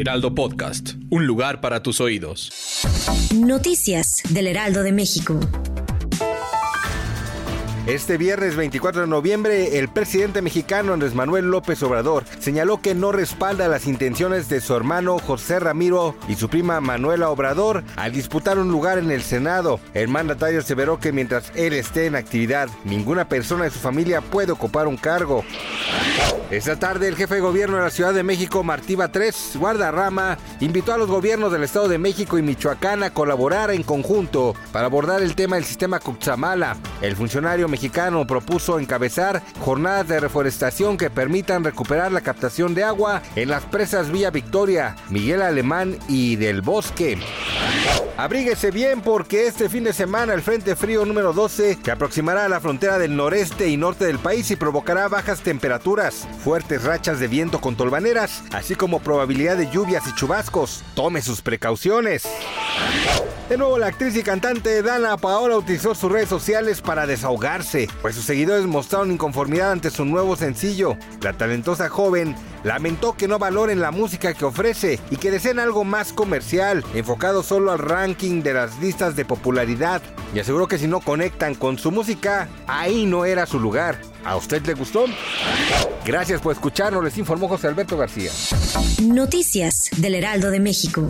Heraldo Podcast. Un lugar para tus oídos. Noticias del Heraldo de México. Este viernes 24 de noviembre, el presidente mexicano Andrés Manuel López Obrador señaló que no respalda las intenciones de su hermano José Ramiro y su prima Manuela Obrador al disputar un lugar en el Senado. El mandatario aseveró que mientras él esté en actividad, ninguna persona de su familia puede ocupar un cargo. Esta tarde, el jefe de gobierno de la Ciudad de México, Martí Batres Guardarrama, invitó a los gobiernos del Estado de México y Michoacán a colaborar en conjunto para abordar el tema del sistema Cutzamala. El funcionario mexicano propuso encabezar jornadas de reforestación que permitan recuperar la captación de agua en las presas Villa Victoria, Miguel Alemán y del Bosque. Abríguese bien porque este fin de semana el Frente Frío número 12 se aproximará a la frontera del noreste y norte del país y provocará bajas temperaturas, fuertes rachas de viento con tolvaneras, así como probabilidad de lluvias y chubascos. Tome sus precauciones. De nuevo, la actriz y cantante Dana Paola utilizó sus redes sociales para desahogarse, pues sus seguidores mostraron inconformidad ante su nuevo sencillo. La talentosa joven lamentó que no valoren la música que ofrece y que deseen algo más comercial, enfocado solo al ranking de las listas de popularidad. Y aseguró que si no conectan con su música, ahí no era su lugar. ¿A usted le gustó? Gracias por escucharnos, les informó José Alberto García. Noticias del Heraldo de México.